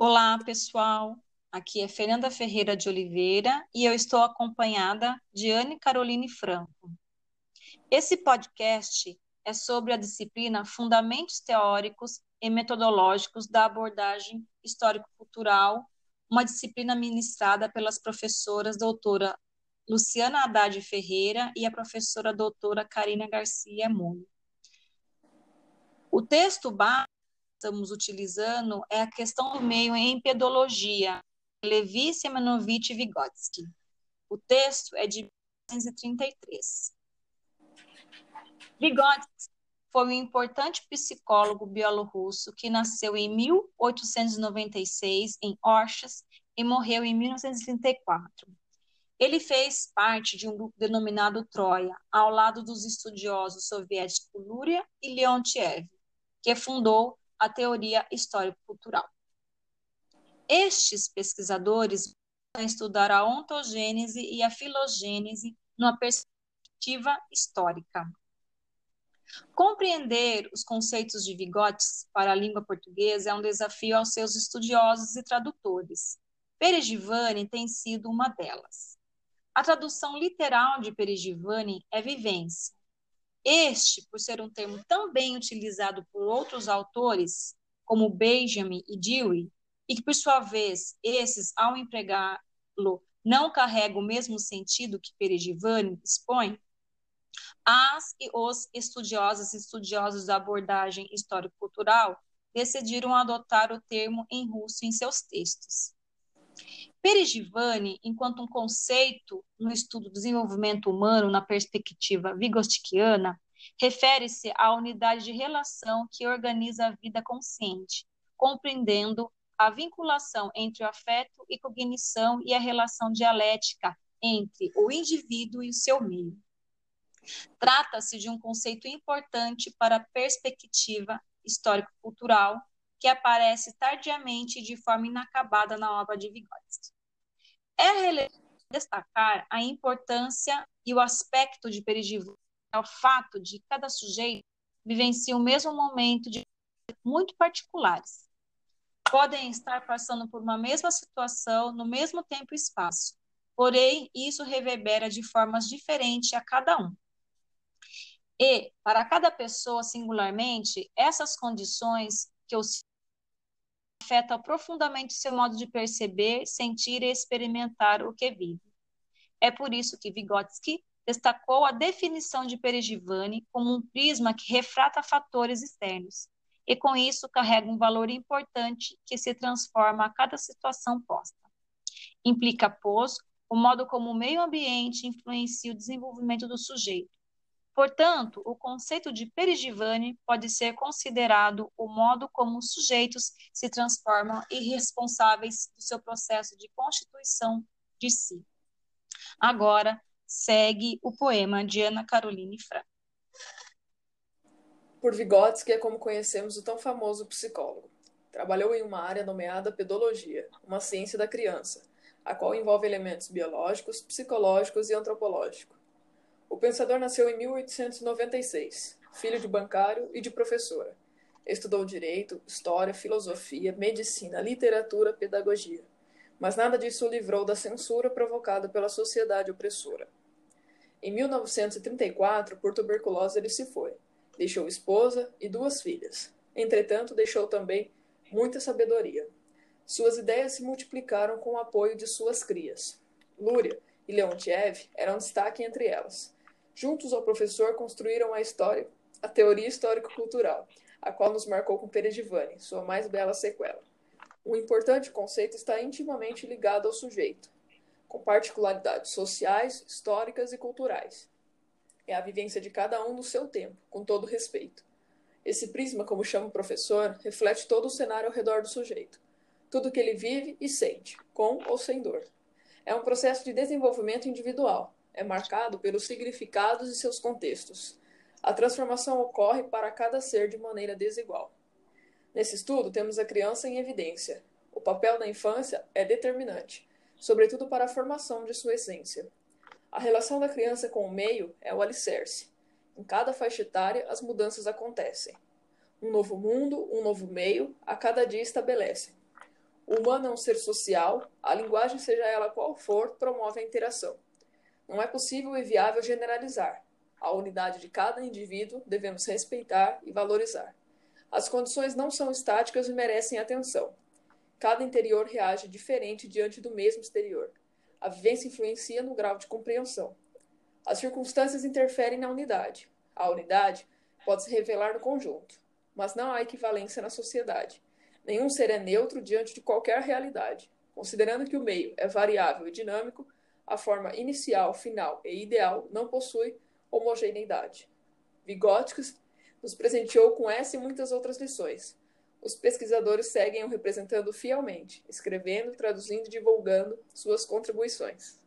Olá, pessoal. Aqui é Fernanda Ferreira de Oliveira e eu estou acompanhada de Anne Caroline Franco. Esse podcast é sobre a disciplina Fundamentos Teóricos e Metodológicos da Abordagem Histórico-Cultural, uma disciplina ministrada pelas professoras doutora Luciana Haddad Ferreira e a professora doutora Karina Garcia Moura. O texto que estamos utilizando é a questão do meio em pedologia, Levi Semanovich Vygotsky. O texto é de 1933. Vygotsky foi um importante psicólogo bielorrusso que nasceu em 1896 em Orchas e morreu em 1934. Ele fez parte de um grupo denominado Troia, ao lado dos estudiosos soviéticos Luria e Leontiev, que fundou a teoria histórico-cultural. Estes pesquisadores vão estudar a ontogênese e a filogênese numa perspectiva histórica. Compreender os conceitos de Vygotsky para a língua portuguesa é um desafio aos seus estudiosos e tradutores. Perigivani tem sido uma delas. A tradução literal de Perigivani é vivência. Este, por ser um termo tão bem utilizado por outros autores, como Benjamin e Dewey, e que, por sua vez, esses, ao empregá-lo, não carregam o mesmo sentido que Perigivani expõe, as e os estudiosos e estudiosos da abordagem histórico-cultural decidiram adotar o termo em russo em seus textos. Perigivani, enquanto um conceito no estudo do desenvolvimento humano na perspectiva vigotskiana, refere-se à unidade de relação que organiza a vida consciente, compreendendo a vinculação entre o afeto e cognição e a relação dialética entre o indivíduo e o seu meio. Trata-se de um conceito importante para a perspectiva histórico-cultural que aparece tardiamente de forma inacabada na obra de Vygotsky. É relevante destacar a importância e o aspecto de Perigivani ao fato de cada sujeito vivencia o mesmo momento de muito particulares. Podem estar passando por uma mesma situação no mesmo tempo e espaço, porém isso reverbera de formas diferentes a cada um. E, para cada pessoa singularmente, essas condições que os afeta profundamente seu modo de perceber, sentir e experimentar o que vive. É por isso que Vygotsky destacou a definição de Perigivani como um prisma que refrata fatores externos, e com isso carrega um valor importante que se transforma a cada situação posta. Implica, pois, o modo como o meio ambiente influencia o desenvolvimento do sujeito, Portanto, o conceito de Perigivani pode ser considerado o modo como os sujeitos se transformam e responsáveis do seu processo de constituição de si. Agora, segue o poema de Ana Caroline Franco. Por Vygotsky é como conhecemos o tão famoso psicólogo. Trabalhou em uma área nomeada pedologia, uma ciência da criança, a qual envolve elementos biológicos, psicológicos e antropológicos. O pensador nasceu em 1896, filho de bancário e de professora. Estudou direito, história, filosofia, medicina, literatura, pedagogia. Mas nada disso o livrou da censura provocada pela sociedade opressora. Em 1934, por tuberculose, ele se foi. Deixou esposa e duas filhas. Entretanto, deixou também muita sabedoria. Suas ideias se multiplicaram com o apoio de suas crias. Lúria e Leontiev eram destaque entre elas. Juntos ao professor construíram a história, a teoria histórico-cultural, a qual nos marcou com Perigivani, sua mais bela sequela. Um importante conceito está intimamente ligado ao sujeito, com particularidades sociais, históricas e culturais. É a vivência de cada um no seu tempo, com todo respeito. Esse prisma, como chama o professor, reflete todo o cenário ao redor do sujeito, tudo que ele vive e sente, com ou sem dor. É um processo de desenvolvimento individual, é marcado pelos significados e seus contextos. A transformação ocorre para cada ser de maneira desigual. Nesse estudo, temos a criança em evidência. O papel da infância é determinante, sobretudo para a formação de sua essência. A relação da criança com o meio é o alicerce. Em cada faixa etária, as mudanças acontecem. Um novo mundo, um novo meio, a cada dia estabelecem. O humano é um ser social, a linguagem, seja ela qual for, promove a interação. Não é possível e viável generalizar. A unidade de cada indivíduo devemos respeitar e valorizar. As condições não são estáticas e merecem atenção. Cada interior reage diferente diante do mesmo exterior. A vivência influencia no grau de compreensão. As circunstâncias interferem na unidade. A unidade pode se revelar no conjunto, mas não há equivalência na sociedade. Nenhum ser é neutro diante de qualquer realidade. Considerando que o meio é variável e dinâmico, a forma inicial, final e ideal não possui homogeneidade. Vygotsky nos presenteou com essa e muitas outras lições. Os pesquisadores seguem o representando fielmente, escrevendo, traduzindo e divulgando suas contribuições.